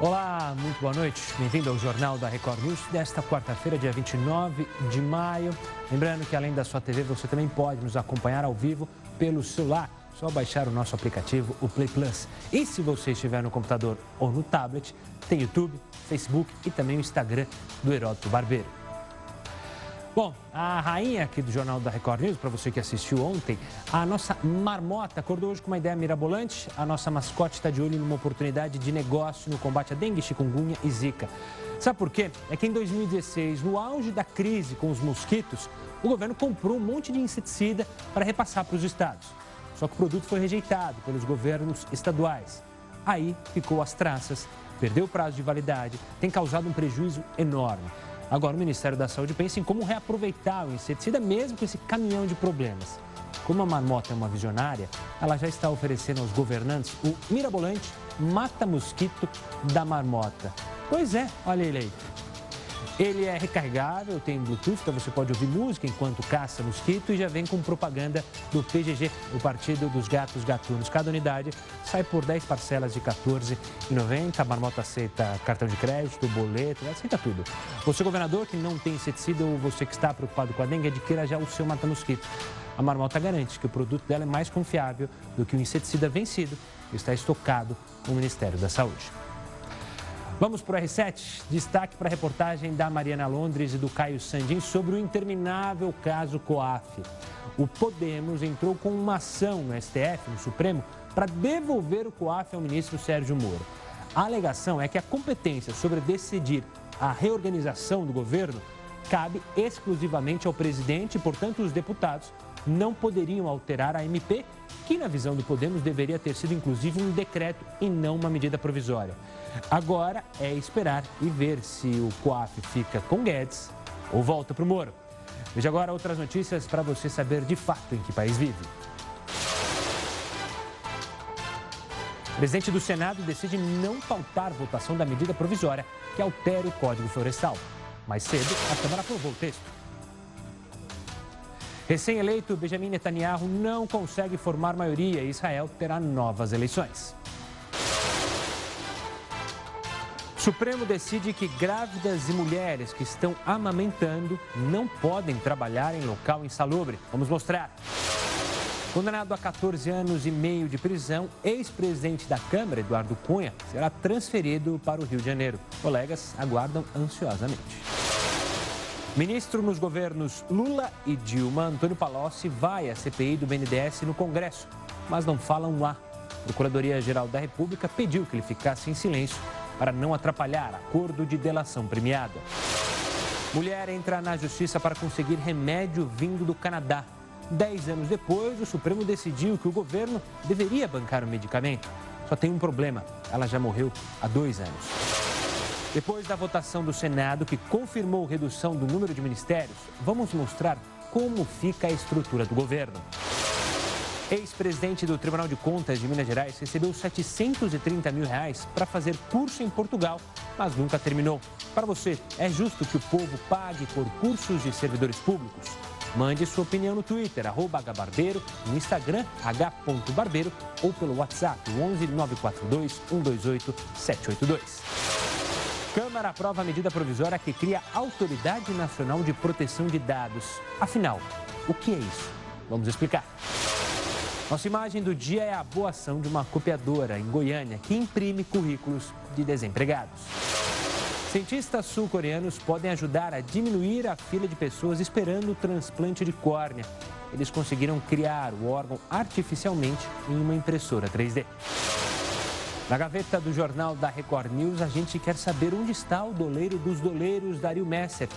Olá, muito boa noite. Bem-vindo ao Jornal da Record News desta quarta-feira, dia 29 de maio. Lembrando que além da sua TV, você também pode nos acompanhar ao vivo pelo celular. Só baixar o nosso aplicativo, o Play Plus. E se você estiver no computador ou no tablet, tem YouTube, Facebook e também o Instagram do Heródoto Barbeiro. Bom, a rainha aqui do Jornal da Record News, para você que assistiu ontem, a nossa marmota acordou hoje com uma ideia mirabolante. A nossa mascote está de olho numa oportunidade de negócio no combate a dengue, chikungunya e zika. Sabe por quê? É que em 2016, no auge da crise com os mosquitos, o governo comprou um monte de inseticida para repassar para os estados. Só que o produto foi rejeitado pelos governos estaduais. Aí ficou às traças, perdeu o prazo de validade, tem causado um prejuízo enorme. Agora, o Ministério da Saúde pensa em como reaproveitar o inseticida, mesmo com esse caminhão de problemas. Como a marmota é uma visionária, ela já está oferecendo aos governantes o mirabolante mata-mosquito da marmota. Pois é, olha ele aí. Ele é recarregável, tem Bluetooth, então você pode ouvir música enquanto caça mosquito e já vem com propaganda do PGG, o Partido dos Gatos Gatunos. Cada unidade sai por 10 parcelas de R$ 14,90. A marmota aceita cartão de crédito, boleto, aceita tudo. Você, governador, que não tem inseticida ou você que está preocupado com a dengue, adquira já o seu mata-mosquito. A marmota garante que o produto dela é mais confiável do que o inseticida vencido e está estocado no Ministério da Saúde. Vamos para o R7. Destaque para a reportagem da Mariana Londres e do Caio Sandin sobre o interminável caso COAF. O Podemos entrou com uma ação no STF, no Supremo, para devolver o COAF ao ministro Sérgio Moro. A alegação é que a competência sobre decidir a reorganização do governo cabe exclusivamente ao presidente e, portanto, os deputados não poderiam alterar a MP, que, na visão do Podemos, deveria ter sido inclusive um decreto e não uma medida provisória. Agora é esperar e ver se o COAF fica com Guedes ou volta para o Moro. Veja agora outras notícias para você saber de fato em que país vive. O presidente do Senado decide não pautar votação da medida provisória que altera o Código Florestal. Mais cedo, a Câmara aprovou o texto. Recém-eleito, Benjamin Netanyahu não consegue formar maioria e Israel terá novas eleições. Supremo decide que grávidas e mulheres que estão amamentando não podem trabalhar em local insalubre. Vamos mostrar. Condenado a 14 anos e meio de prisão, ex-presidente da Câmara, Eduardo Cunha, será transferido para o Rio de Janeiro. Colegas aguardam ansiosamente. Ministro nos governos Lula e Dilma, Antônio Palocci, vai à CPI do BNDES no Congresso, mas não falam lá. A Procuradoria-Geral da República pediu que ele ficasse em silêncio para não atrapalhar acordo de delação premiada. Mulher entra na justiça para conseguir remédio vindo do Canadá. Dez anos depois, o Supremo decidiu que o governo deveria bancar o medicamento. Só tem um problema: ela já morreu há dois anos. Depois da votação do Senado, que confirmou redução do número de ministérios, vamos mostrar como fica a estrutura do governo. Ex-presidente do Tribunal de Contas de Minas Gerais recebeu 730 mil reais para fazer curso em Portugal, mas nunca terminou. Para você, é justo que o povo pague por cursos de servidores públicos? Mande sua opinião no Twitter, arroba hbarbeiro, no Instagram, h.barbeiro ou pelo WhatsApp, 11 942 128 782. Câmara aprova a medida provisória que cria Autoridade Nacional de Proteção de Dados. Afinal, o que é isso? Vamos explicar. Nossa imagem do dia é a boa ação de uma copiadora em Goiânia que imprime currículos de desempregados. Cientistas sul-coreanos podem ajudar a diminuir a fila de pessoas esperando o transplante de córnea. Eles conseguiram criar o órgão artificialmente em uma impressora 3D. Na gaveta do jornal da Record News, a gente quer saber onde está o doleiro dos doleiros, Dario Messer.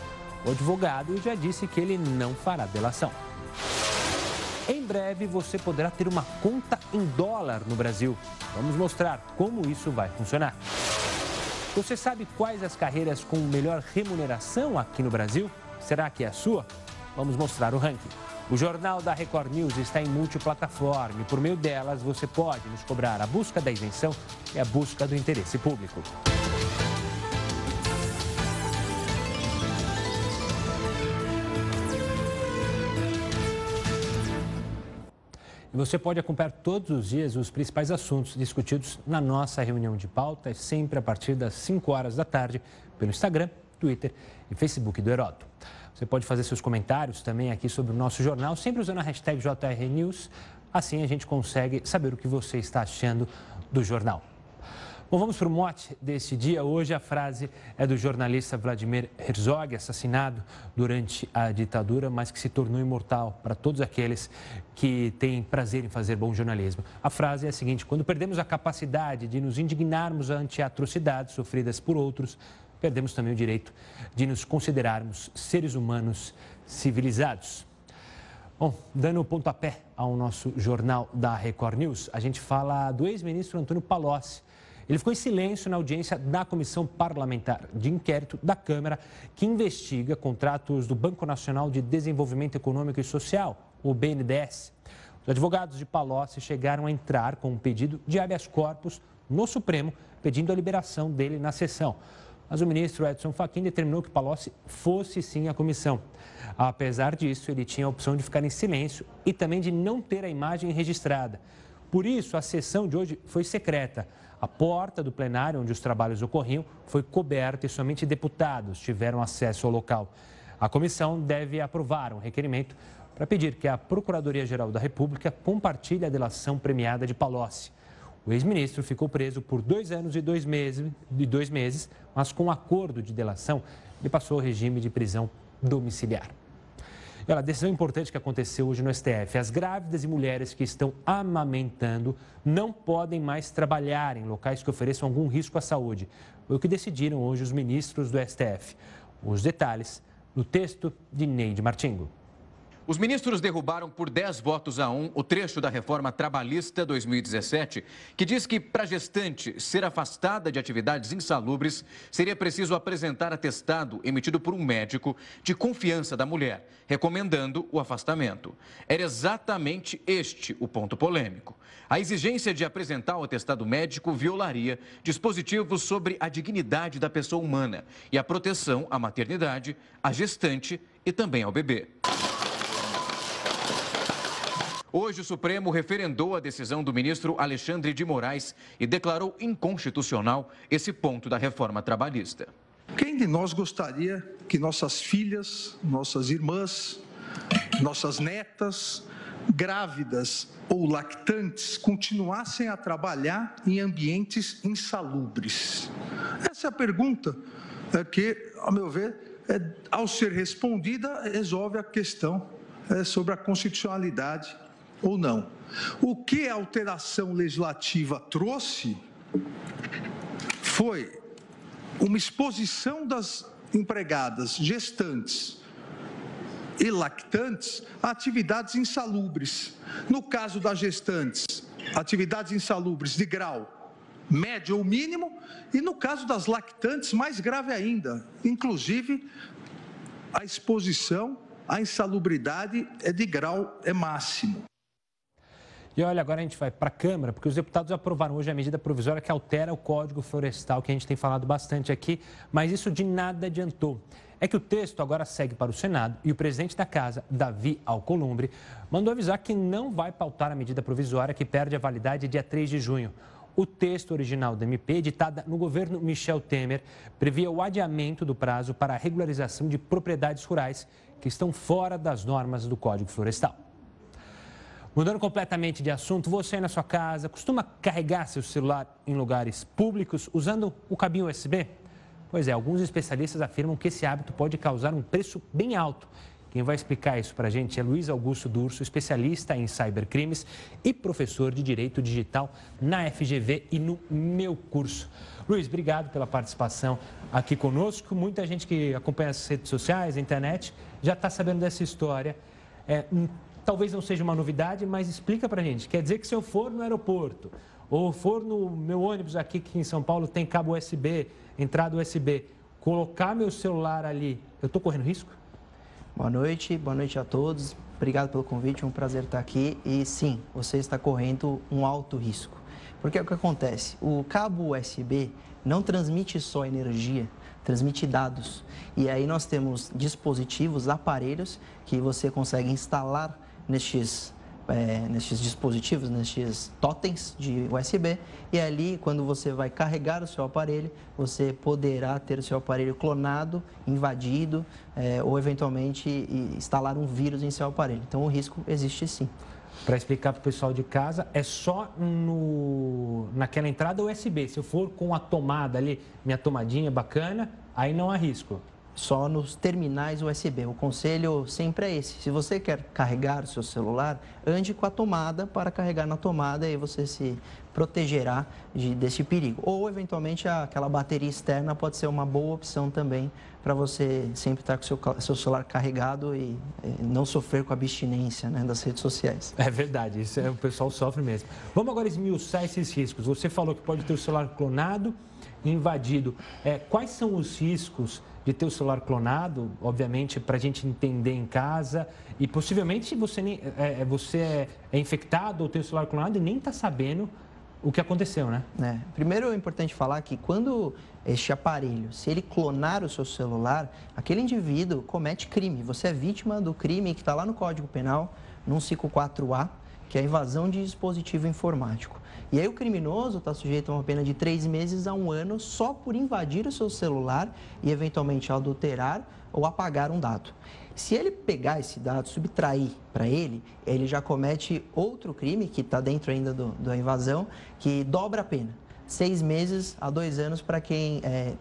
O advogado já disse que ele não fará delação. Em breve você poderá ter uma conta em dólar no Brasil. Vamos mostrar como isso vai funcionar. Você sabe quais as carreiras com melhor remuneração aqui no Brasil? Será que é a sua? Vamos mostrar o ranking. O Jornal da Record News está em multiplataforma e por meio delas você pode nos cobrar a busca da isenção e a busca do interesse público. E você pode acompanhar todos os dias os principais assuntos discutidos na nossa reunião de pauta, sempre a partir das 5 horas da tarde, pelo Instagram, Twitter e Facebook do Heródoto. Você pode fazer seus comentários também aqui sobre o nosso jornal, sempre usando a hashtag JRNews. Assim a gente consegue saber o que você está achando do jornal. Bom, vamos para o mote desse dia. Hoje a frase é do jornalista Vladimir Herzog, assassinado durante a ditadura, mas que se tornou imortal para todos aqueles que têm prazer em fazer bom jornalismo. A frase é a seguinte: quando perdemos a capacidade de nos indignarmos ante atrocidades sofridas por outros, perdemos também o direito de nos considerarmos seres humanos civilizados. Bom, dando o pontapé ao nosso jornal da Record News, a gente fala do ex-ministro Antônio Palocci ele ficou em silêncio na audiência da Comissão Parlamentar de Inquérito da Câmara, que investiga contratos do Banco Nacional de Desenvolvimento Econômico e Social, o BNDES. Os advogados de Palocci chegaram a entrar com um pedido de habeas corpus no Supremo, pedindo a liberação dele na sessão. Mas o ministro Edson Fachin determinou que Palocci fosse sim à comissão. Apesar disso, ele tinha a opção de ficar em silêncio e também de não ter a imagem registrada. Por isso, a sessão de hoje foi secreta. A porta do plenário onde os trabalhos ocorriam foi coberta e somente deputados tiveram acesso ao local. A comissão deve aprovar um requerimento para pedir que a Procuradoria-Geral da República compartilhe a delação premiada de Palocci. O ex-ministro ficou preso por dois anos e dois meses, de dois meses, mas com um acordo de delação, ele passou ao regime de prisão domiciliar. Olha, decisão importante que aconteceu hoje no STF. As grávidas e mulheres que estão amamentando não podem mais trabalhar em locais que ofereçam algum risco à saúde. Foi o que decidiram hoje os ministros do STF. Os detalhes no texto de Neide Martingo. Os ministros derrubaram por 10 votos a 1 o trecho da reforma trabalhista 2017, que diz que para gestante ser afastada de atividades insalubres, seria preciso apresentar atestado emitido por um médico de confiança da mulher, recomendando o afastamento. Era exatamente este o ponto polêmico. A exigência de apresentar o atestado médico violaria dispositivos sobre a dignidade da pessoa humana e a proteção à maternidade, à gestante e também ao bebê. Hoje, o Supremo referendou a decisão do ministro Alexandre de Moraes e declarou inconstitucional esse ponto da reforma trabalhista. Quem de nós gostaria que nossas filhas, nossas irmãs, nossas netas, grávidas ou lactantes continuassem a trabalhar em ambientes insalubres? Essa é a pergunta é, que, ao meu ver, é, ao ser respondida, resolve a questão é, sobre a constitucionalidade ou não. O que a alteração legislativa trouxe foi uma exposição das empregadas gestantes e lactantes a atividades insalubres. No caso das gestantes, atividades insalubres de grau médio ou mínimo, e no caso das lactantes, mais grave ainda, inclusive a exposição à insalubridade é de grau é máximo. E olha, agora a gente vai para a Câmara, porque os deputados aprovaram hoje a medida provisória que altera o Código Florestal, que a gente tem falado bastante aqui, mas isso de nada adiantou. É que o texto agora segue para o Senado e o presidente da Casa, Davi Alcolumbre, mandou avisar que não vai pautar a medida provisória que perde a validade dia 3 de junho. O texto original da MP, editada no governo Michel Temer, previa o adiamento do prazo para a regularização de propriedades rurais que estão fora das normas do Código Florestal. Mudando completamente de assunto, você na sua casa costuma carregar seu celular em lugares públicos usando o cabinho USB? Pois é, alguns especialistas afirmam que esse hábito pode causar um preço bem alto. Quem vai explicar isso para a gente é Luiz Augusto Durso, especialista em cybercrimes e professor de Direito Digital na FGV e no meu curso. Luiz, obrigado pela participação aqui conosco. Muita gente que acompanha as redes sociais, a internet, já está sabendo dessa história. É, talvez não seja uma novidade, mas explica para gente. Quer dizer que se eu for no aeroporto ou for no meu ônibus aqui, que em São Paulo tem cabo USB, entrada USB, colocar meu celular ali, eu estou correndo risco? Boa noite, boa noite a todos. Obrigado pelo convite, é um prazer estar aqui. E sim, você está correndo um alto risco. Porque é o que acontece? O cabo USB não transmite só energia, transmite dados. E aí nós temos dispositivos, aparelhos que você consegue instalar nestes é, nestes dispositivos, nestes totens de USB, e ali, quando você vai carregar o seu aparelho, você poderá ter o seu aparelho clonado, invadido, é, ou eventualmente instalar um vírus em seu aparelho. Então, o risco existe sim. Para explicar para o pessoal de casa, é só no, naquela entrada USB. Se eu for com a tomada ali, minha tomadinha bacana, aí não há risco só nos terminais USB. O conselho sempre é esse. Se você quer carregar o seu celular, ande com a tomada para carregar na tomada e você se protegerá de, desse perigo. Ou, eventualmente, aquela bateria externa pode ser uma boa opção também para você sempre estar com o seu, seu celular carregado e, e, não sofrer com a abstinência né, das redes sociais. É verdade, isso é, o pessoal sofre mesmo. Vamos agora esmiuçar esses riscos. Você falou que pode ter o celular clonado invadido. É, quais são os riscos de ter o celular clonado, obviamente, para a gente entender em casa e possivelmente você, nem, é, é, você é, é infectado ou tem o celular clonado e nem está sabendo o que aconteceu, né? É. Primeiro é importante falar que quando este aparelho, se ele clonar o seu celular, aquele indivíduo comete crime. Você é vítima do crime que está lá no Código Penal, no 54A, que é a invasão de dispositivo informático. E aí o criminoso está sujeito a uma pena de três meses a um ano só por invadir o seu celular e eventualmente adulterar ou apagar um dado. Se ele pegar esse dado, subtrair para ele, ele já comete outro crime que está dentro ainda do, da invasão, que dobra a pena. Seis meses a dois anos para quem é,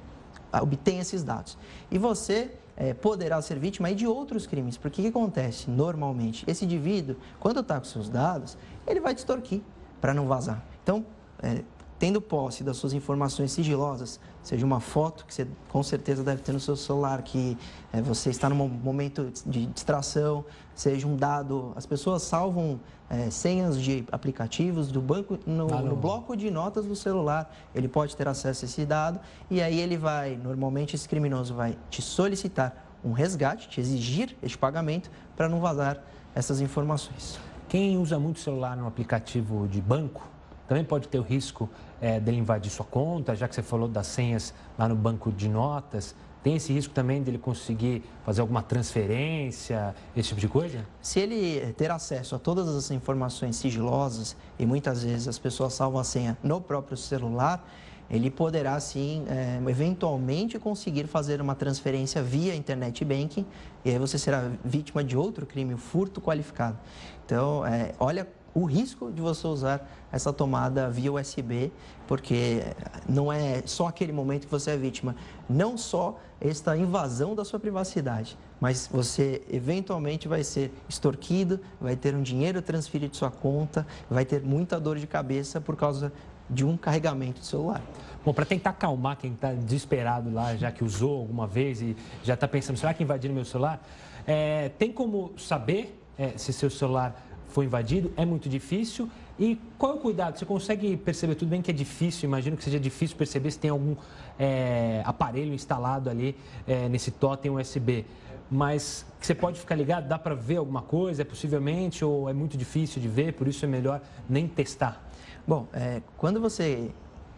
obtém esses dados. E você é, poderá ser vítima de outros crimes. Porque o que acontece normalmente? Esse indivíduo, quando está com seus dados, ele vai te extorquir para não vazar. Então, é, tendo posse das suas informações sigilosas, seja uma foto que você com certeza deve ter no seu celular, que é, você está num momento de distração, seja um dado. As pessoas salvam é, senhas de aplicativos do banco no, no, bloco de notas do celular. Ele pode ter acesso a esse dado e aí ele vai, normalmente esse criminoso vai te solicitar um resgate, te exigir este pagamento para não vazar essas informações. Quem usa muito celular no aplicativo de banco também pode ter o risco é, dele invadir sua conta, já que você falou das senhas lá no banco de notas. Tem esse risco também dele conseguir fazer alguma transferência, esse tipo de coisa? Se ele ter acesso a todas as informações sigilosas, e muitas vezes as pessoas salvam a senha no próprio celular, ele poderá sim, é, eventualmente, conseguir fazer uma transferência via internet banking e aí você será vítima de outro crime, furto qualificado. Então, é, olha o risco de você usar essa tomada via USB, porque não é só aquele momento que você é vítima, não só esta invasão da sua privacidade, mas você eventualmente vai ser extorquido, vai ter um dinheiro transferido de sua conta, vai ter muita dor de cabeça por causa de um carregamento de celular. Bom, para tentar acalmar quem está desesperado lá, já que usou alguma vez e já está pensando, será que invadiram meu celular? É, tem como saber é, se seu celular foi invadido? É muito difícil. E qual é o cuidado? Você consegue perceber, tudo bem que é difícil, imagino que seja difícil perceber se tem algum é, aparelho instalado ali é, nesse totem USB. Mas você pode ficar ligado, dá para ver alguma coisa, é possivelmente, ou é muito difícil de ver, por isso é melhor nem testar? Bom, é, quando você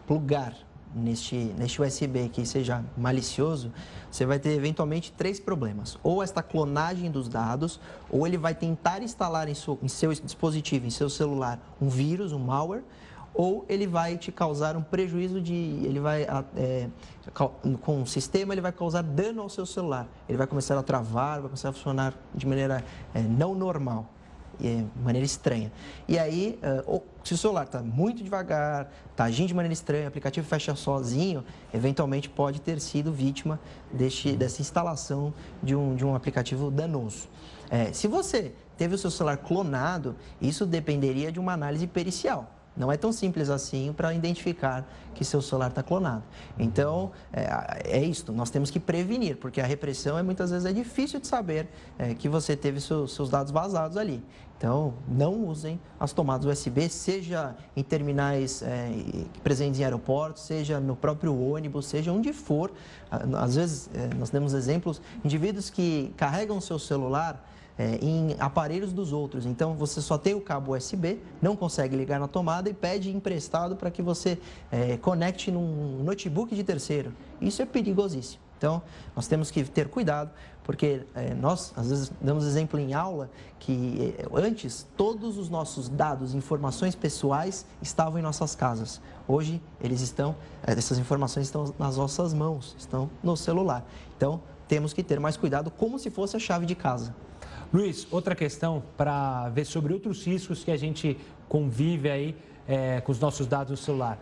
plugar neste, neste USB que seja malicioso, você vai ter eventualmente três problemas. Ou esta clonagem dos dados, ou ele vai tentar instalar em seu, em seu dispositivo, em seu celular, um vírus, um malware, ou ele vai te causar um prejuízo de. Ele vai. É, com o sistema, ele vai causar dano ao seu celular. Ele vai começar a travar, vai começar a funcionar de maneira é, não normal de maneira estranha. E aí, uh, se o celular está muito devagar, está agindo de maneira estranha, o aplicativo fecha sozinho, eventualmente pode ter sido vítima deste, dessa instalação de um, de um aplicativo danoso. É, se você teve o seu celular clonado, isso dependeria de uma análise pericial. Não é tão simples assim para identificar que seu celular está clonado. Então, é, é isso, nós temos que prevenir, porque a repressão é muitas vezes é difícil de saber é, que você teve seu, seus dados vazados ali. Então, não usem as tomadas USB, seja em terminais é, presentes em aeroportos, seja no próprio ônibus, seja onde for. Às vezes, é, nós temos exemplos, indivíduos que carregam seu celular é, em aparelhos dos outros. Então você só tem o cabo USB, não consegue ligar na tomada e pede emprestado para que você é, conecte num notebook de terceiro. Isso é perigosíssimo. Então, nós temos que ter cuidado, porque é, nós, às vezes, damos exemplo em aula que é, antes todos os nossos dados, informações pessoais estavam em nossas casas. Hoje, eles estão, é, essas informações estão nas nossas mãos, estão no celular. Então, temos que ter mais cuidado, como se fosse a chave de casa. Luiz, outra questão para ver sobre outros riscos que a gente convive aí é, com os nossos dados no celular.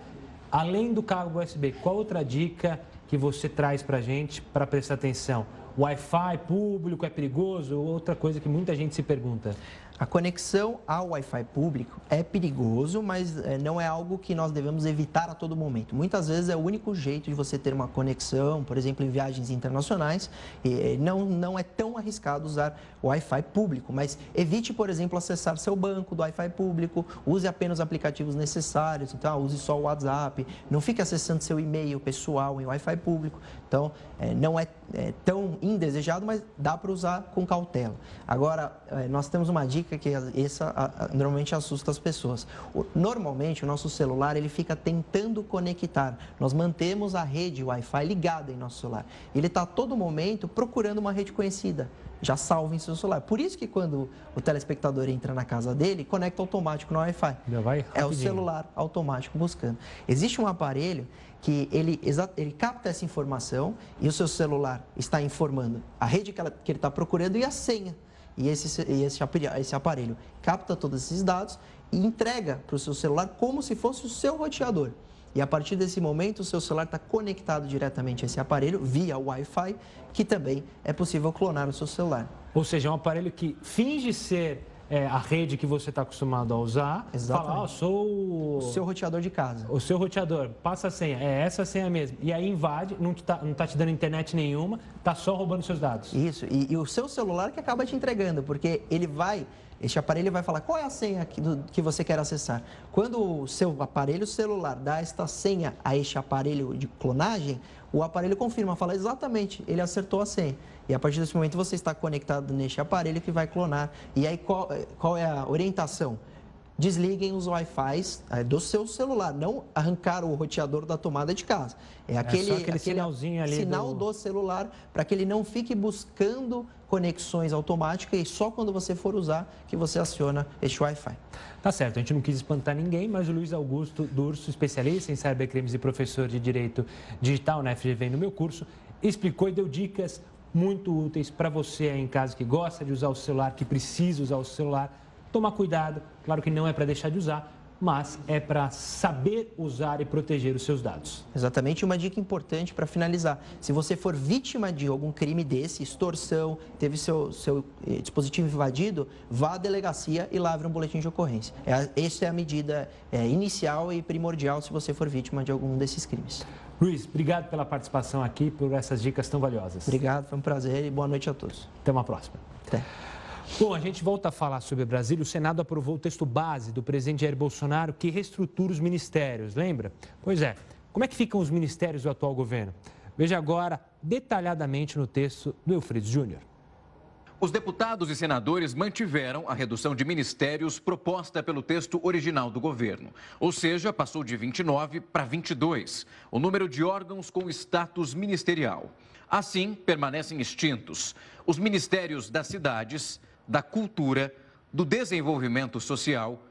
Além do cabo USB, qual outra dica que você traz para a gente para prestar atenção? Wi-Fi público é perigoso? Outra coisa que muita gente se pergunta. A conexão ao Wi-Fi público é perigoso, mas eh, não é algo que nós devemos evitar a todo momento. Muitas vezes é o único jeito de você ter uma conexão, por exemplo, em viagens internacionais. E não, não é tão arriscado usar Wi-Fi público, mas evite, por exemplo, acessar seu banco do Wi-Fi público, use apenas os aplicativos necessários, então use só o WhatsApp, não fique acessando seu e-mail pessoal em Wi-Fi público. Então, é, não é, é, tão indesejado, mas dá para usar com cautela. Agora, é, nós temos uma dica que essa a, a, normalmente assusta as pessoas. O, normalmente, o nosso celular ele fica tentando conectar. Nós mantemos a rede Wi-Fi ligada em nosso celular. Ele está a todo momento procurando uma rede conhecida já salva em seu celular. Por isso que quando o telespectador entra na casa dele, conecta automático no Wi-Fi. É o celular automático buscando. Existe um aparelho que ele, ele capta essa informação e o seu celular está informando a rede que, ela, que ele está procurando e a senha. E esse, esse, esse aparelho capta todos esses dados e entrega para o seu celular como se fosse o seu roteador. E a partir desse momento, o seu celular está conectado diretamente a esse aparelho via Wi-Fi, que também é possível clonar no seu celular. Ou seja, é um aparelho que finge ser é, a rede que você está acostumado a usar, Exatamente. falar, oh, sou o seu roteador de casa. O seu roteador, passa a senha, é essa senha mesmo. E aí invade, não está não tá te dando internet nenhuma, está só roubando seus dados. Isso, e, e o seu celular que acaba te entregando, porque ele vai este aparelho vai falar qual é a senha que, do, que você quer acessar. Quando o seu aparelho celular dá esta senha a este aparelho de clonagem, o aparelho confirma, fala exatamente, ele acertou a senha. E a partir desse momento você está conectado neste aparelho que vai clonar. E aí qual, qual é a orientação? Desliguem os Wi-Fi é, do seu celular, não arrancar o roteador da tomada de casa. É aquele, é aquele, aquele sinalzinho ali sinal do, do celular para que ele não fique buscando conexões automáticas e só quando você for usar que você aciona este Wi-Fi. Tá certo, a gente não quis espantar ninguém, mas o Luiz Augusto Durso, especialista em cybercrimes e professor de Direito Digital na FGV no meu curso, explicou e deu dicas muito úteis para você aí em casa que gosta de usar o celular, que precisa usar o celular. Tomar cuidado, claro que não é para deixar de usar, mas é para saber usar e proteger os seus dados. Exatamente, uma dica importante para finalizar. Se você for vítima de algum crime desse, extorsão, teve seu, seu eh, dispositivo invadido, vá à delegacia e lavre um boletim de ocorrência. É, essa é a medida é, inicial e primordial se você for vítima de algum desses crimes. Luiz, obrigado pela participação aqui, por essas dicas tão valiosas. Obrigado, foi um prazer e boa noite a todos. Até uma próxima. Até. Bom, a gente volta a falar sobre Brasília. O Senado aprovou o texto base do presidente Jair Bolsonaro que reestrutura os ministérios, lembra? Pois é. Como é que ficam os ministérios do atual governo? Veja agora detalhadamente no texto do Eufrides Júnior. Os deputados e senadores mantiveram a redução de ministérios proposta pelo texto original do governo. Ou seja, passou de 29 para 22, o número de órgãos com status ministerial. Assim, permanecem extintos os ministérios das cidades, da cultura, do desenvolvimento social,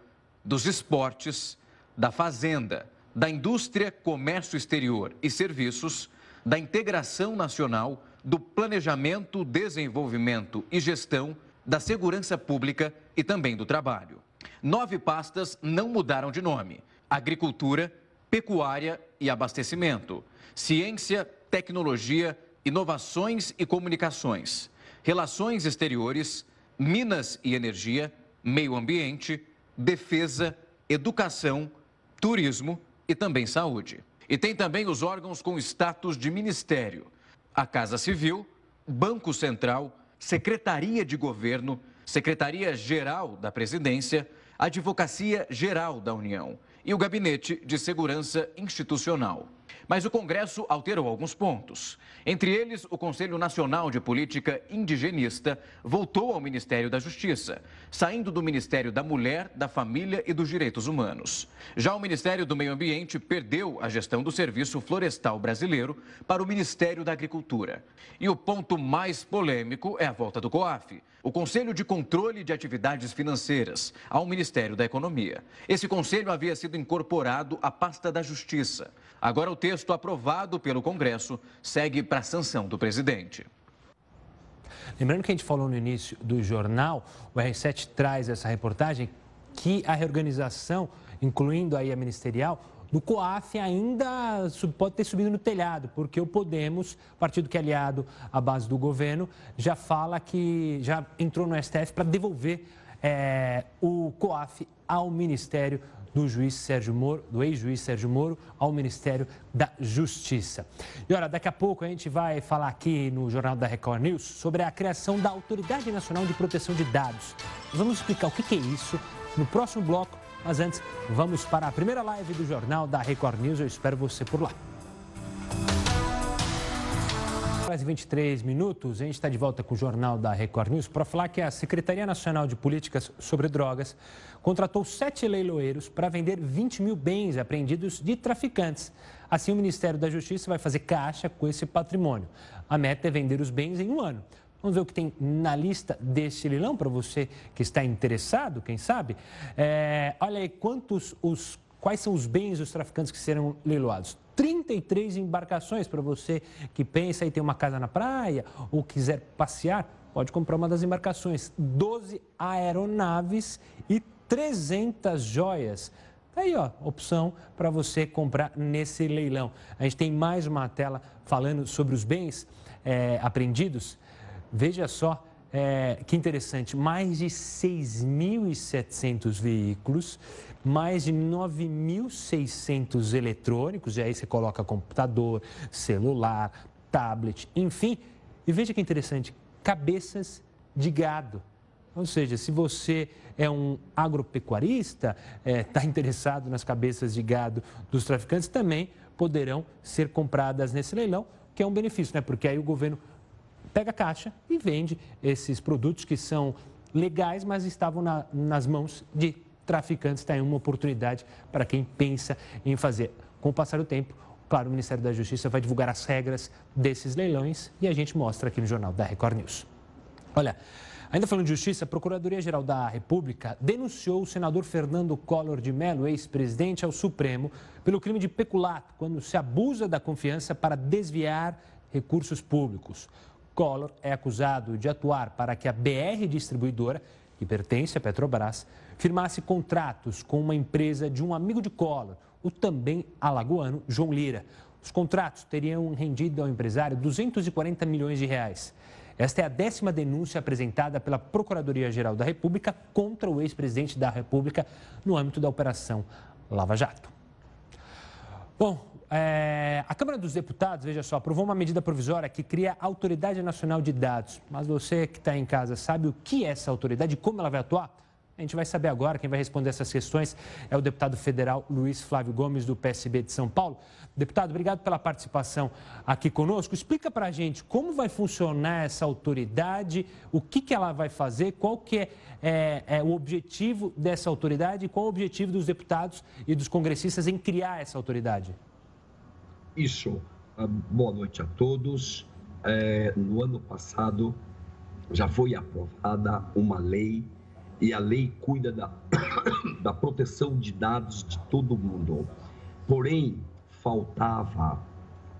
dos esportes, da fazenda, da indústria, comércio exterior e serviços, da integração nacional, do planejamento, desenvolvimento e gestão, da segurança pública e também do trabalho. Nove pastas não mudaram de nome: agricultura, pecuária e abastecimento, ciência, tecnologia, inovações e comunicações, relações exteriores, Minas e Energia, Meio Ambiente, Defesa, Educação, Turismo e também Saúde. E tem também os órgãos com status de ministério: a Casa Civil, Banco Central, Secretaria de Governo, Secretaria Geral da Presidência, Advocacia Geral da União e o Gabinete de Segurança Institucional. Mas o Congresso alterou alguns pontos. Entre eles, o Conselho Nacional de Política Indigenista voltou ao Ministério da Justiça, saindo do Ministério da Mulher, da Família e dos Direitos Humanos. Já o Ministério do Meio Ambiente perdeu a gestão do Serviço Florestal Brasileiro para o Ministério da Agricultura. E o ponto mais polêmico é a volta do COAF, o Conselho de Controle de Atividades Financeiras, ao Ministério da Economia. Esse conselho havia sido incorporado à pasta da Justiça. Agora, o texto aprovado pelo Congresso segue para a sanção do presidente. Lembrando que a gente falou no início do jornal, o R7 traz essa reportagem que a reorganização, incluindo aí a ministerial, do COAF ainda pode ter subido no telhado, porque o Podemos, partido que é aliado à base do governo, já fala que já entrou no STF para devolver é, o COAF ao Ministério do juiz Sérgio Moro, do ex-juiz Sérgio Moro, ao Ministério da Justiça. E olha, daqui a pouco a gente vai falar aqui no Jornal da Record News sobre a criação da Autoridade Nacional de Proteção de Dados. Nós vamos explicar o que é isso no próximo bloco, mas antes vamos para a primeira live do Jornal da Record News. Eu espero você por lá horas e 23 minutos, a gente está de volta com o Jornal da Record News para falar que a Secretaria Nacional de Políticas sobre Drogas contratou sete leiloeiros para vender 20 mil bens apreendidos de traficantes. Assim, o Ministério da Justiça vai fazer caixa com esse patrimônio. A meta é vender os bens em um ano. Vamos ver o que tem na lista deste leilão para você que está interessado, quem sabe? É, olha aí quantos os Quais são os bens dos traficantes que serão leiloados? 33 embarcações para você que pensa em ter uma casa na praia ou quiser passear, pode comprar uma das embarcações. 12 aeronaves e 300 joias. Tá aí, ó, opção para você comprar nesse leilão. A gente tem mais uma tela falando sobre os bens é, apreendidos. Veja só é, que interessante, mais de 6.700 veículos mais de 9.600 eletrônicos, e aí você coloca computador, celular, tablet, enfim. E veja que interessante, cabeças de gado. Ou seja, se você é um agropecuarista, está é, tá interessado nas cabeças de gado dos traficantes, também poderão ser compradas nesse leilão, que é um benefício, né? Porque aí o governo pega a caixa e vende esses produtos que são legais, mas estavam na, nas mãos de traficantes aí uma oportunidade para quem pensa em fazer. Com o passar do tempo, claro, o Ministério da Justiça vai divulgar as regras desses leilões e a gente mostra aqui no Jornal da Record News. Olha, ainda falando de justiça, a Procuradoria-Geral da República denunciou o senador Fernando Collor de Mello, ex-presidente, ao Supremo pelo crime de peculato, quando se abusa da confiança para desviar recursos públicos. Collor é acusado de atuar para que a BR Distribuidora, que pertence à Petrobras, firmasse contratos com uma empresa de um amigo de Collor, o também alagoano João Lira. Os contratos teriam rendido ao empresário 240 milhões de reais. Esta é a décima denúncia apresentada pela Procuradoria-Geral da República contra o ex-presidente da República no âmbito da Operação Lava Jato. Bom, é, a Câmara dos Deputados, veja só, aprovou uma medida provisória que cria a Autoridade Nacional de Dados. Mas você que está em casa sabe o que é essa autoridade e como ela vai atuar? A gente vai saber agora, quem vai responder essas questões é o deputado federal Luiz Flávio Gomes, do PSB de São Paulo. Deputado, obrigado pela participação aqui conosco. Explica para a gente como vai funcionar essa autoridade, o que, que ela vai fazer, qual que é, é, é o objetivo dessa autoridade e qual o objetivo dos deputados e dos congressistas em criar essa autoridade. Isso. Ah, boa noite a todos. É, no ano passado já foi aprovada uma lei e a lei cuida da, da proteção de dados de todo mundo. Porém, faltava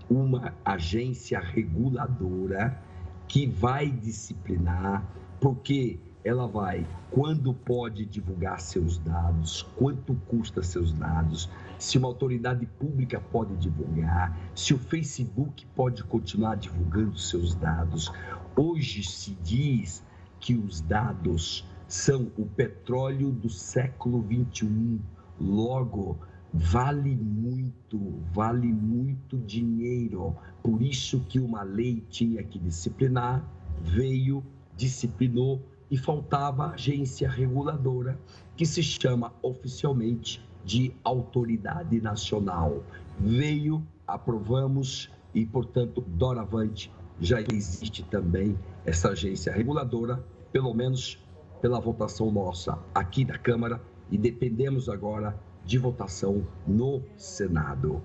uma agência reguladora que vai disciplinar, porque ela vai quando pode divulgar seus dados, quanto custa seus dados, se uma autoridade pública pode divulgar, se o Facebook pode continuar divulgando seus dados. Hoje se diz que os dados são o petróleo do século 21. Logo, vale muito, vale muito dinheiro. Por isso que uma lei tinha que disciplinar, veio, disciplinou e faltava agência reguladora, que se chama oficialmente de Autoridade Nacional. Veio, aprovamos e, portanto, doravante já existe também essa agência reguladora, pelo menos pela votação nossa aqui da Câmara, e dependemos agora de votação no Senado.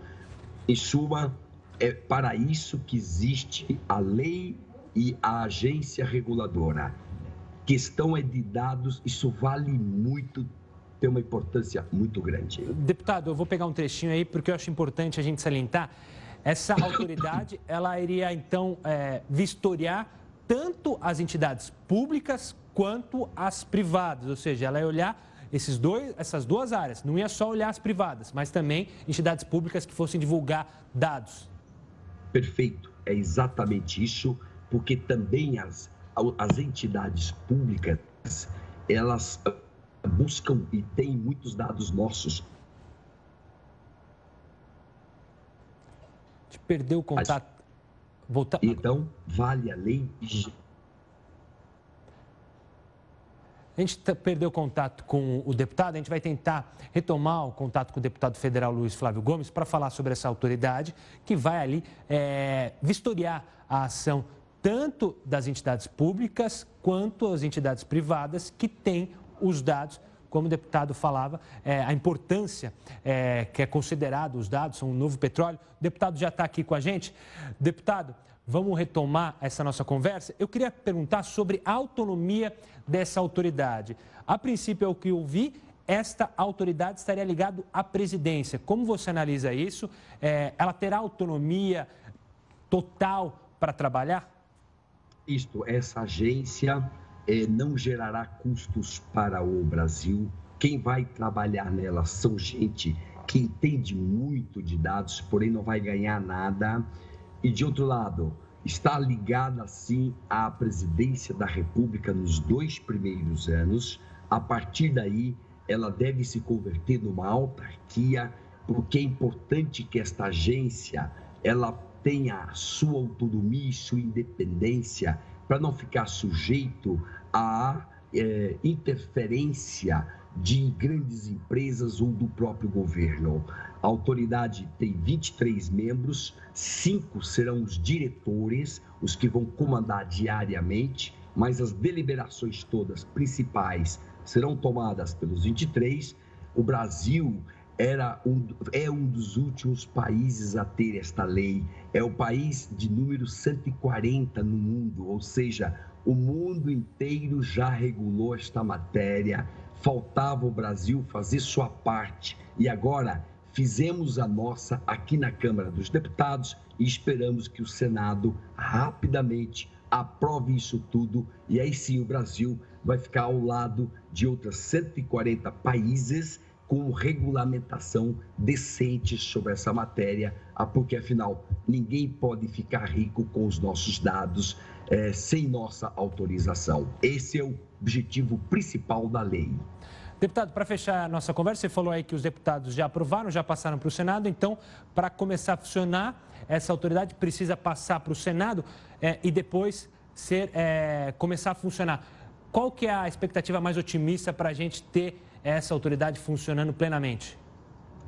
Em suma, é para isso que existe a lei e a agência reguladora. Questão é de dados, isso vale muito, tem uma importância muito grande. Deputado, eu vou pegar um trechinho aí porque eu acho importante a gente salientar. Essa autoridade, ela iria então é, vistoriar tanto as entidades públicas quanto as privadas, ou seja, ela ia olhar esses dois, essas duas áreas. Não ia só olhar as privadas, mas também entidades públicas que fossem divulgar dados. Perfeito, é exatamente isso, porque também as, as entidades públicas, elas buscam e têm muitos dados nossos. Te perdeu o contato. Voltar... Então, vale a lei A gente perdeu contato com o deputado, a gente vai tentar retomar o contato com o deputado federal Luiz Flávio Gomes para falar sobre essa autoridade que vai ali é, vistoriar a ação tanto das entidades públicas quanto as entidades privadas que têm os dados como o deputado falava, é, a importância é, que é considerado os dados, são um novo petróleo. O deputado já está aqui com a gente. Deputado, vamos retomar essa nossa conversa. Eu queria perguntar sobre a autonomia dessa autoridade. A princípio, é o que eu vi, esta autoridade estaria ligada à presidência. Como você analisa isso? É, ela terá autonomia total para trabalhar? Isto, essa agência é, não gerará custos para o Brasil. Quem vai trabalhar nela são gente que entende muito de dados, porém não vai ganhar nada. E de outro lado, está ligada sim à presidência da República nos dois primeiros anos. A partir daí, ela deve se converter numa autarquia, porque é importante que esta agência ela tenha sua autonomia e sua independência para não ficar sujeito à é, interferência de grandes empresas ou do próprio governo. A autoridade tem 23 membros, cinco serão os diretores, os que vão comandar diariamente, mas as deliberações todas principais serão tomadas pelos 23. O Brasil era um, é um dos últimos países a ter esta lei. É o país de número 140 no mundo, ou seja, o mundo inteiro já regulou esta matéria. Faltava o Brasil fazer sua parte. E agora fizemos a nossa aqui na Câmara dos Deputados e esperamos que o Senado rapidamente aprove isso tudo. E aí sim o Brasil vai ficar ao lado de outras 140 países com regulamentação decente sobre essa matéria, porque afinal ninguém pode ficar rico com os nossos dados é, sem nossa autorização. Esse é o objetivo principal da lei. Deputado, para fechar a nossa conversa, você falou aí que os deputados já aprovaram, já passaram para o Senado, então, para começar a funcionar, essa autoridade precisa passar para o Senado é, e depois ser, é, começar a funcionar. Qual que é a expectativa mais otimista para a gente ter essa autoridade funcionando plenamente?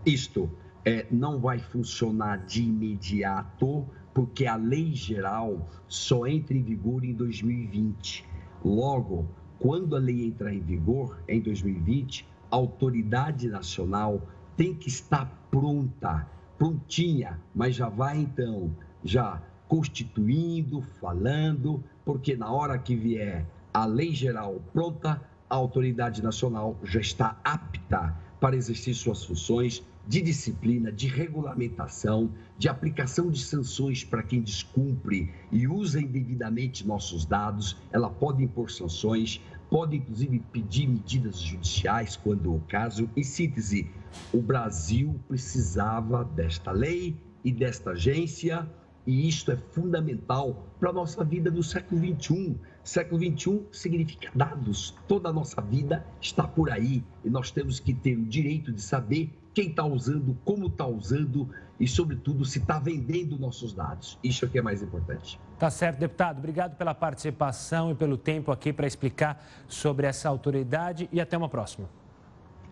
Isto é, não vai funcionar de imediato, porque a lei geral só entra em vigor em 2020. Logo, quando a lei entrar em vigor, em 2020, a autoridade nacional tem que estar pronta, prontinha, mas já vai então, já constituindo, falando, porque na hora que vier a lei geral pronta, a autoridade nacional já está apta para exercer suas funções de disciplina, de regulamentação, de aplicação de sanções para quem descumpre e usa indevidamente nossos dados. Ela pode impor sanções, pode inclusive pedir medidas judiciais quando o caso. Em síntese, o Brasil precisava desta lei e desta agência, e isto é fundamental para a nossa vida no século XXI. Século XXI significa dados. Toda a nossa vida está por aí e nós temos que ter o direito de saber quem está usando, como está usando e, sobretudo, se está vendendo nossos dados. Isso é que é mais importante. Tá certo, deputado. Obrigado pela participação e pelo tempo aqui para explicar sobre essa autoridade e até uma próxima.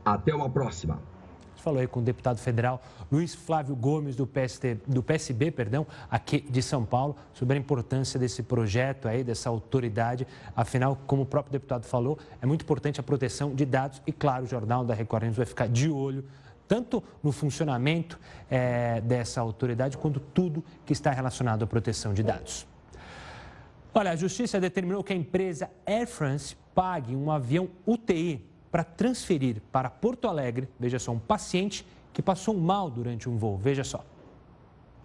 Até uma próxima. gente falou aí com o deputado federal Luiz Flávio Gomes, do, PST, do PSB, perdão, aqui de São Paulo, sobre a importância desse projeto aí, dessa autoridade. Afinal, como o próprio deputado falou, é muito importante a proteção de dados e, claro, o Jornal da Record News vai ficar de olho tanto no funcionamento é, dessa autoridade, quanto tudo que está relacionado à proteção de dados. Olha, a Justiça determinou que a empresa Air France pague um avião UTI para transferir para Porto Alegre, veja só, um paciente que passou mal durante um voo. Veja só.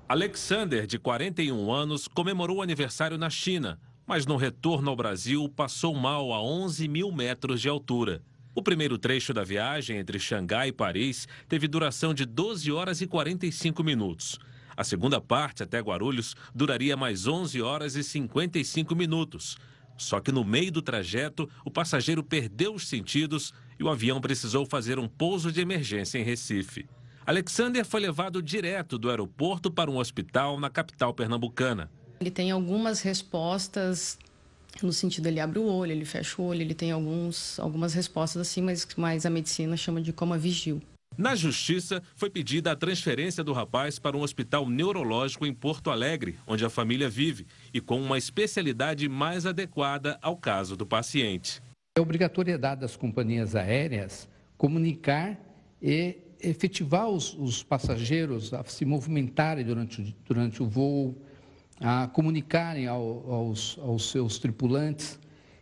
Alexander, de 41 anos, comemorou o aniversário na China, mas no retorno ao Brasil passou mal a 11 mil metros de altura. O primeiro trecho da viagem entre Xangai e Paris teve duração de 12 horas e 45 minutos. A segunda parte, até Guarulhos, duraria mais 11 horas e 55 minutos. Só que no meio do trajeto, o passageiro perdeu os sentidos e o avião precisou fazer um pouso de emergência em Recife. Alexander foi levado direto do aeroporto para um hospital na capital pernambucana. Ele tem algumas respostas no sentido ele abre o olho, ele fecha o olho, ele tem alguns, algumas respostas assim, mas, mas a medicina chama de coma vigil. Na justiça, foi pedida a transferência do rapaz para um hospital neurológico em Porto Alegre, onde a família vive, e com uma especialidade mais adequada ao caso do paciente. É obrigatoriedade das companhias aéreas comunicar e efetivar os, os passageiros a se movimentarem durante, durante o voo, a comunicarem ao, aos, aos seus tripulantes.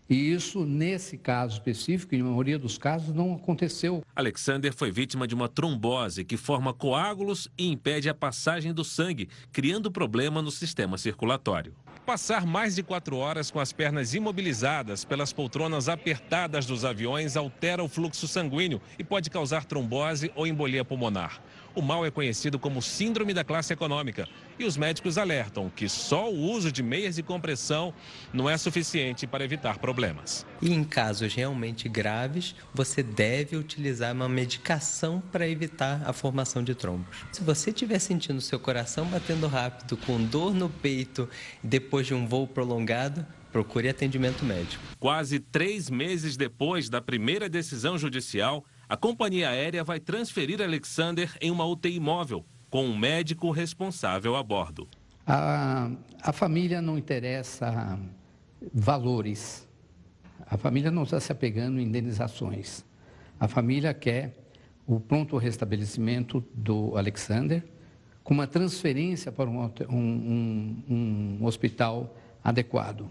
E isso, nesse caso específico, em maioria dos casos, não aconteceu. Alexander foi vítima de uma trombose que forma coágulos e impede a passagem do sangue, criando problema no sistema circulatório. Passar mais de quatro horas com as pernas imobilizadas pelas poltronas apertadas dos aviões altera o fluxo sanguíneo e pode causar trombose ou embolia pulmonar. O mal é conhecido como síndrome da classe econômica e os médicos alertam que só o uso de meias de compressão não é suficiente para evitar problemas. E em casos realmente graves, você deve utilizar uma medicação para evitar a formação de trombos. Se você estiver sentindo seu coração batendo rápido, com dor no peito, depois de um voo prolongado, procure atendimento médico. Quase três meses depois da primeira decisão judicial, a companhia aérea vai transferir Alexander em uma UTI móvel, com um médico responsável a bordo. A, a família não interessa valores. A família não está se apegando em indenizações. A família quer o pronto restabelecimento do Alexander com uma transferência para um, um, um, um hospital adequado.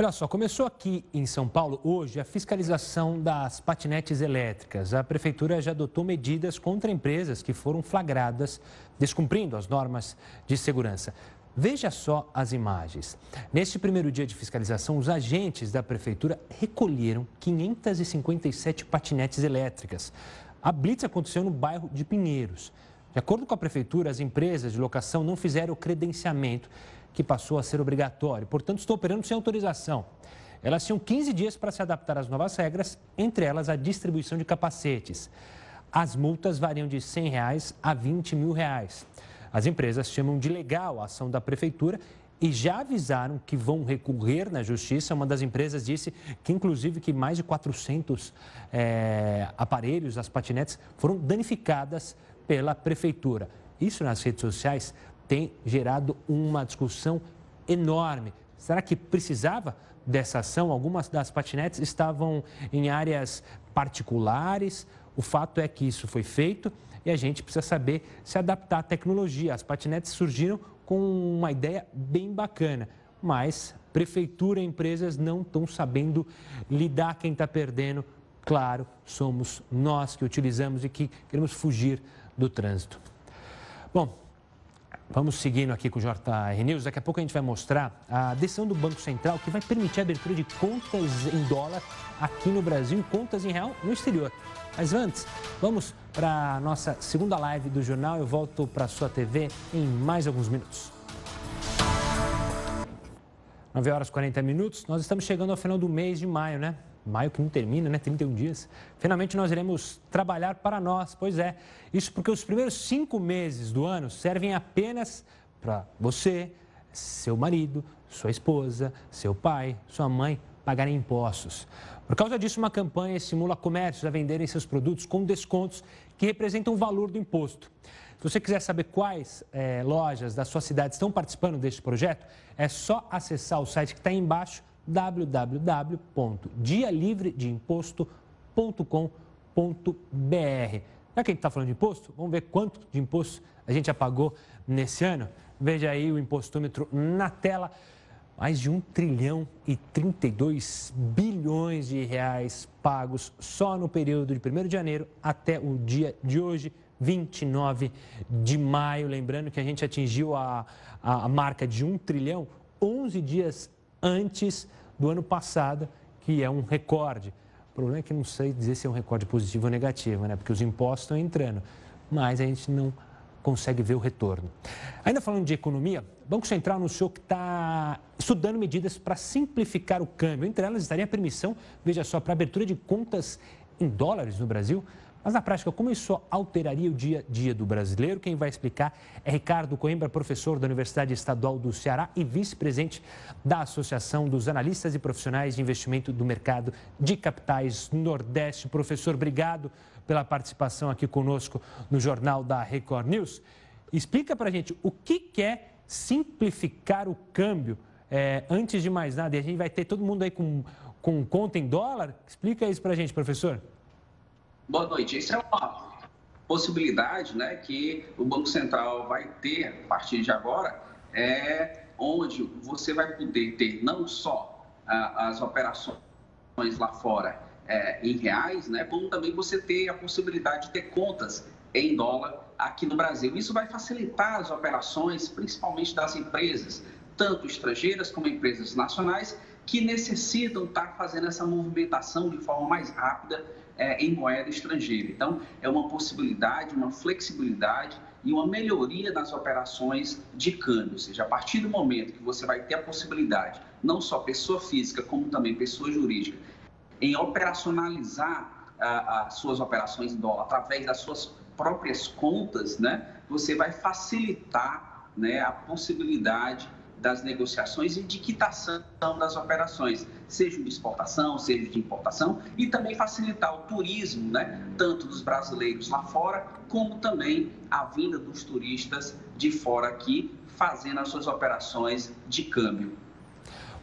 Olha só, começou aqui em São Paulo hoje a fiscalização das patinetes elétricas. A prefeitura já adotou medidas contra empresas que foram flagradas descumprindo as normas de segurança. Veja só as imagens. Neste primeiro dia de fiscalização, os agentes da prefeitura recolheram 557 patinetes elétricas. A blitz aconteceu no bairro de Pinheiros. De acordo com a prefeitura, as empresas de locação não fizeram o credenciamento que passou a ser obrigatório. Portanto, estou operando sem autorização. Elas tinham 15 dias para se adaptar às novas regras, entre elas a distribuição de capacetes. As multas variam de 100 reais a 20 mil reais. As empresas chamam de legal a ação da prefeitura e já avisaram que vão recorrer na justiça. Uma das empresas disse que, inclusive, que mais de 400 é, aparelhos, as patinetes, foram danificadas pela prefeitura. Isso nas redes sociais tem gerado uma discussão enorme. Será que precisava dessa ação? Algumas das patinetes estavam em áreas particulares. O fato é que isso foi feito e a gente precisa saber se adaptar à tecnologia. As patinetes surgiram com uma ideia bem bacana, mas prefeitura e empresas não estão sabendo lidar quem está perdendo. Claro, somos nós que utilizamos e que queremos fugir do trânsito. Bom, Vamos seguindo aqui com o JR News. Daqui a pouco a gente vai mostrar a decisão do Banco Central que vai permitir a abertura de contas em dólar aqui no Brasil e contas em real no exterior. Mas antes, vamos para a nossa segunda live do jornal. Eu volto para a sua TV em mais alguns minutos. 9 horas e 40 minutos. Nós estamos chegando ao final do mês de maio, né? Maio que não termina, né? 31 dias. Finalmente nós iremos trabalhar para nós. Pois é, isso porque os primeiros cinco meses do ano servem apenas para você, seu marido, sua esposa, seu pai, sua mãe, pagarem impostos. Por causa disso, uma campanha estimula comércios a venderem seus produtos com descontos que representam o valor do imposto. Se você quiser saber quais é, lojas da sua cidade estão participando deste projeto, é só acessar o site que está embaixo, www.dialivredeimposto.com.br. Já que a gente está falando de imposto, vamos ver quanto de imposto a gente já pagou nesse ano. Veja aí o impostômetro na tela. Mais de 1 trilhão e 32 bilhões de reais pagos só no período de 1 de janeiro até o dia de hoje, 29 de maio. Lembrando que a gente atingiu a, a, marca de 1 trilhão 11 dias antes do ano passado, que é um recorde. O problema é que não sei dizer se é um recorde positivo ou negativo, né? Porque os impostos estão entrando, mas a gente não consegue ver o retorno. Ainda falando de economia, o Banco Central anunciou que está estudando medidas para simplificar o câmbio. Entre elas estaria a permissão, veja só, para abertura de contas em dólares no Brasil. Mas na prática, como isso alteraria o dia a dia do brasileiro? Quem vai explicar é Ricardo Coimbra, professor da Universidade Estadual do Ceará e vice-presidente da Associação dos Analistas e Profissionais de Investimento do Mercado de Capitais Nordeste. Professor, obrigado pela participação aqui conosco no Jornal da Record News. Explica para a gente o que é simplificar o câmbio. É, antes de mais nada, e a gente vai ter todo mundo aí com, com conta em dólar. Explica isso para a gente, professor. Boa noite. Isso é uma possibilidade né, que o Banco Central vai ter a partir de agora, é onde você vai poder ter não só ah, as operações lá fora é, em reais, né, como também você ter a possibilidade de ter contas em dólar aqui no Brasil. Isso vai facilitar as operações, principalmente das empresas, tanto estrangeiras como empresas nacionais, que necessitam estar fazendo essa movimentação de forma mais rápida é, em moeda estrangeira. Então, é uma possibilidade, uma flexibilidade e uma melhoria nas operações de câmbio. Ou seja, a partir do momento que você vai ter a possibilidade, não só pessoa física, como também pessoa jurídica, em operacionalizar as suas operações em dólar através das suas próprias contas, né, você vai facilitar né, a possibilidade das negociações e de quitação das operações, seja de exportação, seja de importação, e também facilitar o turismo, né, tanto dos brasileiros lá fora, como também a vinda dos turistas de fora aqui, fazendo as suas operações de câmbio.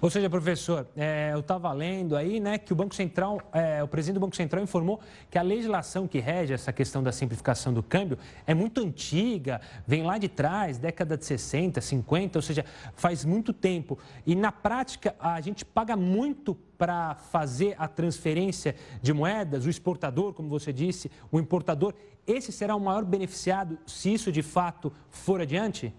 Ou seja, professor, é, eu estava lendo aí né, que o Banco Central, é, o presidente do Banco Central informou que a legislação que rege essa questão da simplificação do câmbio é muito antiga, vem lá de trás, década de 60, 50, ou seja, faz muito tempo. E na prática, a gente paga muito para fazer a transferência de moedas, o exportador, como você disse, o importador. Esse será o maior beneficiado se isso de fato for adiante?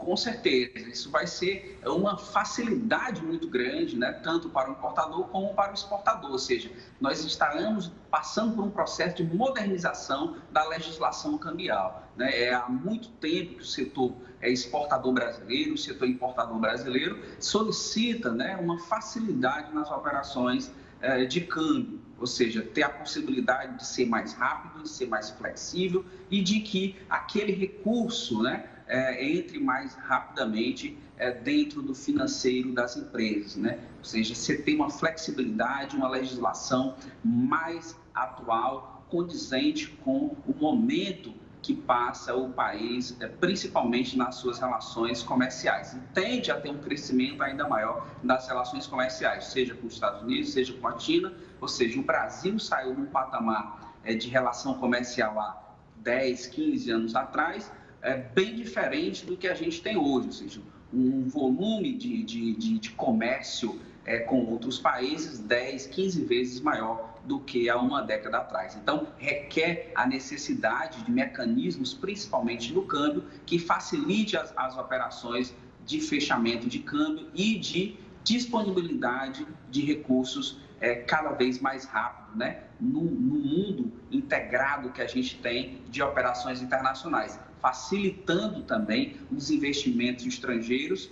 Com certeza, isso vai ser uma facilidade muito grande, né, tanto para o importador como para o exportador. Ou seja, nós estaremos passando por um processo de modernização da legislação cambial. Né? É há muito tempo que o setor exportador brasileiro, o setor importador brasileiro, solicita né, uma facilidade nas operações eh, de câmbio, ou seja, ter a possibilidade de ser mais rápido, de ser mais flexível e de que aquele recurso, né, é, entre mais rapidamente é, dentro do financeiro das empresas, né? Ou seja, você tem uma flexibilidade, uma legislação mais atual, condizente com o momento que passa o país, é, principalmente nas suas relações comerciais. E tende a ter um crescimento ainda maior das relações comerciais, seja com os Estados Unidos, seja com a China, ou seja, o Brasil saiu num patamar é, de relação comercial há 10, 15 anos atrás, é bem diferente do que a gente tem hoje, ou seja, um volume de, de, de, de comércio é, com outros países 10, 15 vezes maior do que há uma década atrás. Então, requer a necessidade de mecanismos, principalmente no câmbio, que facilite as, as operações de fechamento de câmbio e de disponibilidade de recursos é, cada vez mais rápido, né? No, no mundo integrado que a gente tem de operações internacionais facilitando também os investimentos estrangeiros uh,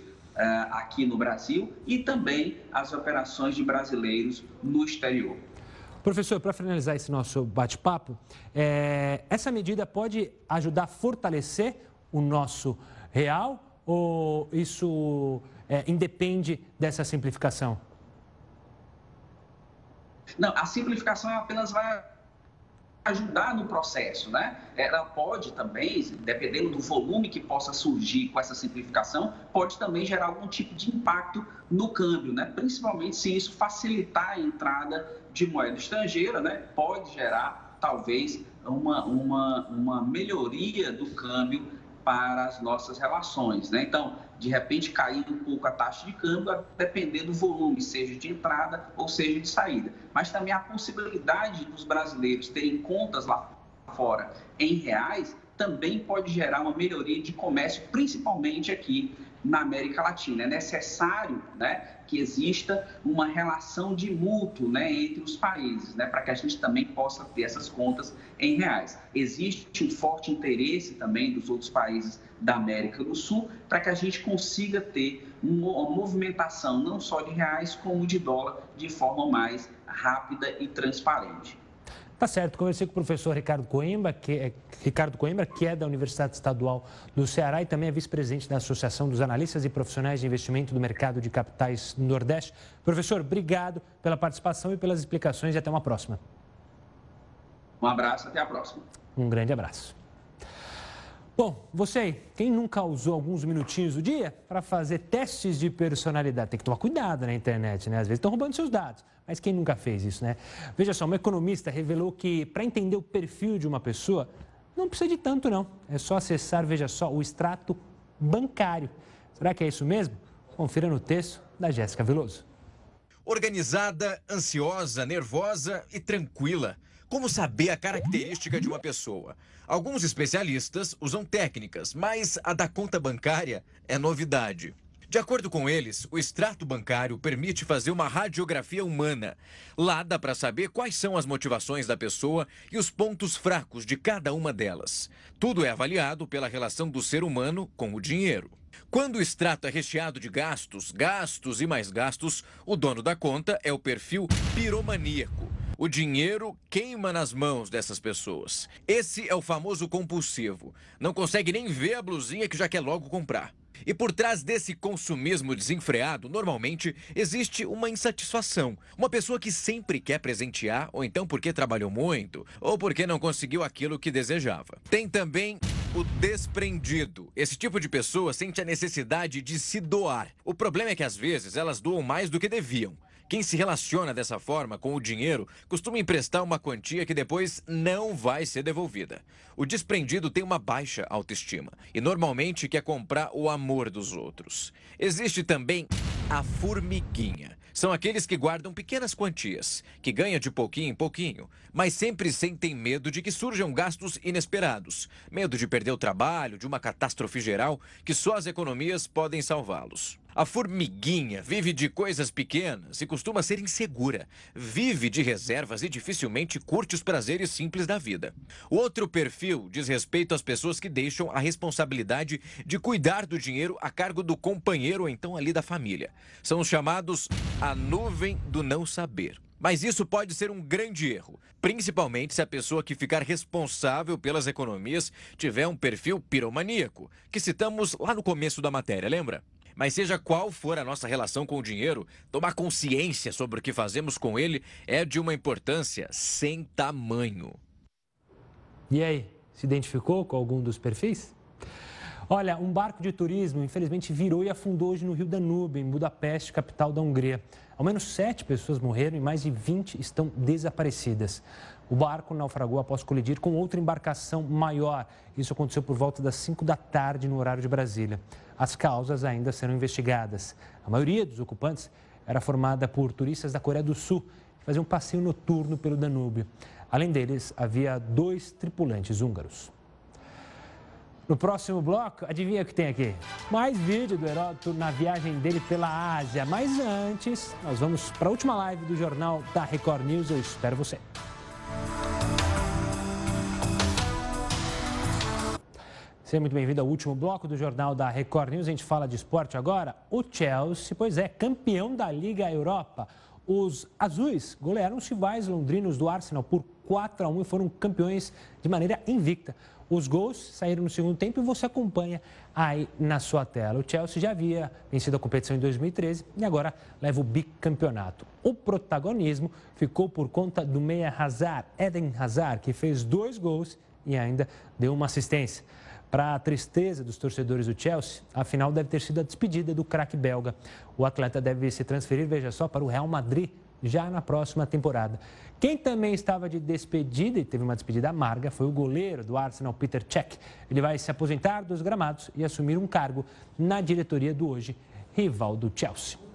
aqui no Brasil e também as operações de brasileiros no exterior. Professor, para finalizar esse nosso bate-papo, é, essa medida pode ajudar a fortalecer o nosso real ou isso é, independe dessa simplificação? Não, a simplificação apenas vai ajudar no processo, né? Ela pode também, dependendo do volume que possa surgir com essa simplificação, pode também gerar algum tipo de impacto no câmbio, né? Principalmente se isso facilitar a entrada de moeda estrangeira, né? Pode gerar talvez uma, uma, uma melhoria do câmbio para as nossas relações, né? Então, de repente cair um pouco a taxa de câmbio, a depender do volume, seja de entrada ou seja de saída. Mas também a possibilidade dos brasileiros terem contas lá fora em reais também pode gerar uma melhoria de comércio, principalmente aqui na América Latina. É necessário né, que exista uma relação de mútuo né, entre os países, né, para que a gente também possa ter essas contas em reais. Existe um forte interesse também dos outros países da América do Sul para que a gente consiga ter uma movimentação não só de reais, como de dólar, de forma mais rápida e transparente. Tá certo, conversei com o professor Ricardo Coimbra, que é, Ricardo Coimbra, que é da Universidade Estadual do Ceará e também é vice-presidente da Associação dos Analistas e Profissionais de Investimento do Mercado de Capitais do Nordeste. Professor, obrigado pela participação e pelas explicações e até uma próxima. Um abraço, até a próxima. Um grande abraço. Bom, você aí, quem nunca usou alguns minutinhos do dia para fazer testes de personalidade? Tem que tomar cuidado na internet, né? Às vezes estão roubando seus dados, mas quem nunca fez isso, né? Veja só, uma economista revelou que para entender o perfil de uma pessoa, não precisa de tanto, não. É só acessar, veja só, o extrato bancário. Será que é isso mesmo? Confira no texto da Jéssica Veloso. Organizada, ansiosa, nervosa e tranquila. Como saber a característica de uma pessoa? Alguns especialistas usam técnicas, mas a da conta bancária é novidade. De acordo com eles, o extrato bancário permite fazer uma radiografia humana. Lá dá para saber quais são as motivações da pessoa e os pontos fracos de cada uma delas. Tudo é avaliado pela relação do ser humano com o dinheiro. Quando o extrato é recheado de gastos, gastos e mais gastos, o dono da conta é o perfil piromaníaco. O dinheiro queima nas mãos dessas pessoas. Esse é o famoso compulsivo. Não consegue nem ver a blusinha que já quer logo comprar. E por trás desse consumismo desenfreado, normalmente existe uma insatisfação. Uma pessoa que sempre quer presentear, ou então porque trabalhou muito, ou porque não conseguiu aquilo que desejava. Tem também o desprendido. Esse tipo de pessoa sente a necessidade de se doar. O problema é que às vezes elas doam mais do que deviam. Quem se relaciona dessa forma com o dinheiro costuma emprestar uma quantia que depois não vai ser devolvida. O desprendido tem uma baixa autoestima e normalmente quer comprar o amor dos outros. Existe também a formiguinha. São aqueles que guardam pequenas quantias, que ganham de pouquinho em pouquinho, mas sempre sentem medo de que surjam gastos inesperados, medo de perder o trabalho, de uma catástrofe geral que só as economias podem salvá-los. A formiguinha vive de coisas pequenas e costuma ser insegura. Vive de reservas e dificilmente curte os prazeres simples da vida. O outro perfil diz respeito às pessoas que deixam a responsabilidade de cuidar do dinheiro a cargo do companheiro ou então ali da família. São os chamados a nuvem do não saber. Mas isso pode ser um grande erro, principalmente se a pessoa que ficar responsável pelas economias tiver um perfil piromaníaco, que citamos lá no começo da matéria, lembra? Mas seja qual for a nossa relação com o dinheiro, tomar consciência sobre o que fazemos com ele é de uma importância sem tamanho. E aí, se identificou com algum dos perfis? Olha, um barco de turismo infelizmente virou e afundou hoje no Rio Danúbio, em Budapeste, capital da Hungria. Ao menos sete pessoas morreram e mais de 20 estão desaparecidas. O barco naufragou após colidir com outra embarcação maior. Isso aconteceu por volta das 5 da tarde no horário de Brasília. As causas ainda serão investigadas. A maioria dos ocupantes era formada por turistas da Coreia do Sul que faziam um passeio noturno pelo Danúbio. Além deles, havia dois tripulantes húngaros. No próximo bloco, adivinha o que tem aqui? Mais vídeo do Heródoto na viagem dele pela Ásia. Mas antes, nós vamos para a última live do jornal da Record News. Eu espero você. Seja muito bem-vindo ao último bloco do Jornal da Record News. A gente fala de esporte agora. O Chelsea, pois é, campeão da Liga Europa. Os azuis golearam os rivais londrinos do Arsenal por 4 a 1 e foram campeões de maneira invicta. Os gols saíram no segundo tempo e você acompanha aí na sua tela. O Chelsea já havia vencido a competição em 2013 e agora leva o bicampeonato. O protagonismo ficou por conta do meia Hazard, Eden Hazard, que fez dois gols e ainda deu uma assistência. Para a tristeza dos torcedores do Chelsea, a final deve ter sido a despedida do craque belga. O atleta deve se transferir, veja só, para o Real Madrid já na próxima temporada. Quem também estava de despedida e teve uma despedida amarga foi o goleiro do Arsenal, Peter Cech. Ele vai se aposentar dos gramados e assumir um cargo na diretoria do hoje rival do Chelsea.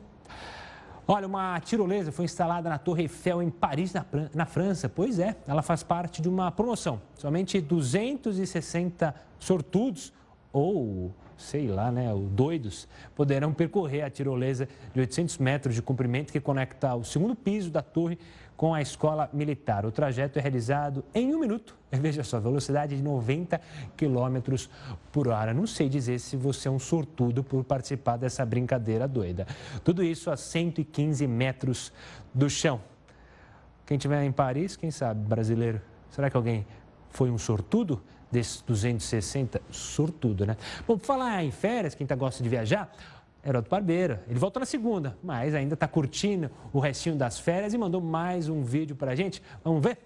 Olha, uma tirolesa foi instalada na Torre Eiffel em Paris, na, França. Pois é, ela faz parte de uma promoção. Somente 260 sortudos ou, sei lá, né, doidos, poderão percorrer a tirolesa de 800 metros de comprimento que conecta o segundo piso da torre com a escola militar. O trajeto é realizado em um minuto. Veja só, velocidade de 90 km por hora. Não sei dizer se você é um sortudo por participar dessa brincadeira doida. Tudo isso a 115 metros do chão. Quem estiver em Paris, quem sabe, brasileiro? Será que alguém foi um sortudo? Desses 260, sortudo, né? Bom, falar em férias, quem tá, gosta de viajar, Heroto Barbeiro. Ele voltou na segunda, mas ainda está curtindo o restinho das férias e mandou mais um vídeo para a gente. Vamos ver?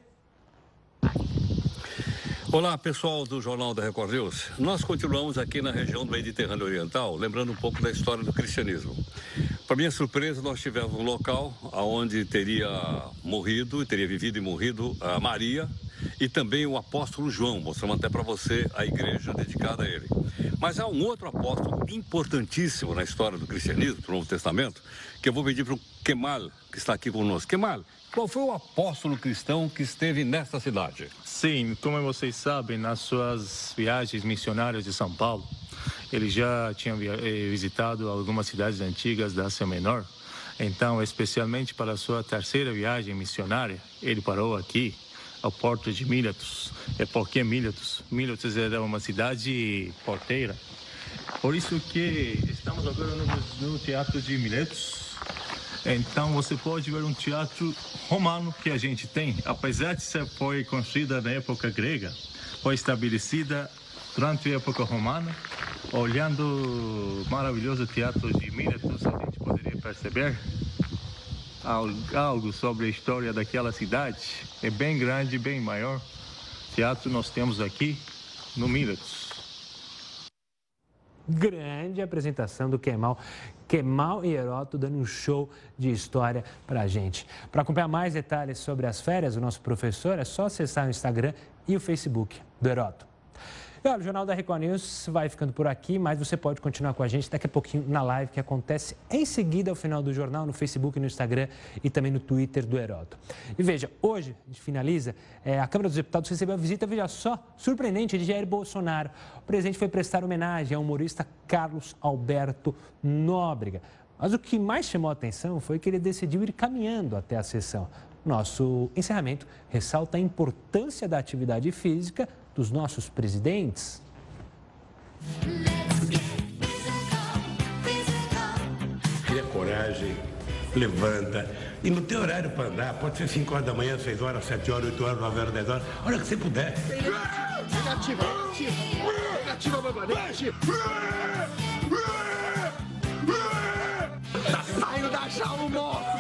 Olá, pessoal do Jornal da Record News. Nós continuamos aqui na região do Mediterrâneo Oriental, lembrando um pouco da história do cristianismo. Para minha surpresa, nós tivemos um local onde teria morrido, teria vivido e morrido a Maria e também o apóstolo João, mostrando até para você a igreja dedicada a ele. Mas há um outro apóstolo importantíssimo na história do cristianismo, do Novo Testamento, que eu vou pedir para o Kemal, que está aqui conosco. Kemal, qual foi o apóstolo cristão que esteve nesta cidade? Sim, como vocês sabem, nas suas viagens missionárias de São Paulo, ele já tinha eh, visitado algumas cidades antigas da Ásia Menor. Então, especialmente para a sua terceira viagem missionária, ele parou aqui ao porto de Miletus. É porque? Miletus era uma cidade porteira. Por isso que estamos agora no, no teatro de Miletus. Então você pode ver um teatro romano que a gente tem, apesar de ser foi construída na época grega, foi estabelecida durante a época romana. Olhando o maravilhoso teatro de Miletus, a gente poderia perceber algo sobre a história daquela cidade. É bem grande, bem maior. Teatro nós temos aqui no Miletus. Grande apresentação do Kemal. Kemal e Heroto dando um show de história para a gente. Para acompanhar mais detalhes sobre as férias do nosso professor, é só acessar o Instagram e o Facebook do Heroto. E olha, o Jornal da Record News vai ficando por aqui, mas você pode continuar com a gente daqui a pouquinho na live que acontece em seguida ao final do jornal, no Facebook, no Instagram e também no Twitter do Heroto. E veja, hoje a gente finaliza, é, a Câmara dos Deputados recebeu a visita, veja só, surpreendente, de Jair Bolsonaro. O presidente foi prestar homenagem ao humorista Carlos Alberto Nóbrega. Mas o que mais chamou a atenção foi que ele decidiu ir caminhando até a sessão. Nosso encerramento ressalta a importância da atividade física dos nossos presidentes? Cria coragem, levanta. E no teu horário para andar, pode ser 5 horas da manhã, 6 horas, 7 horas, 8 horas, 9 horas, 10 horas, a hora que você puder. Negativa, negativa, negativa, mamãe, negativa. Tá saindo da jaula moço!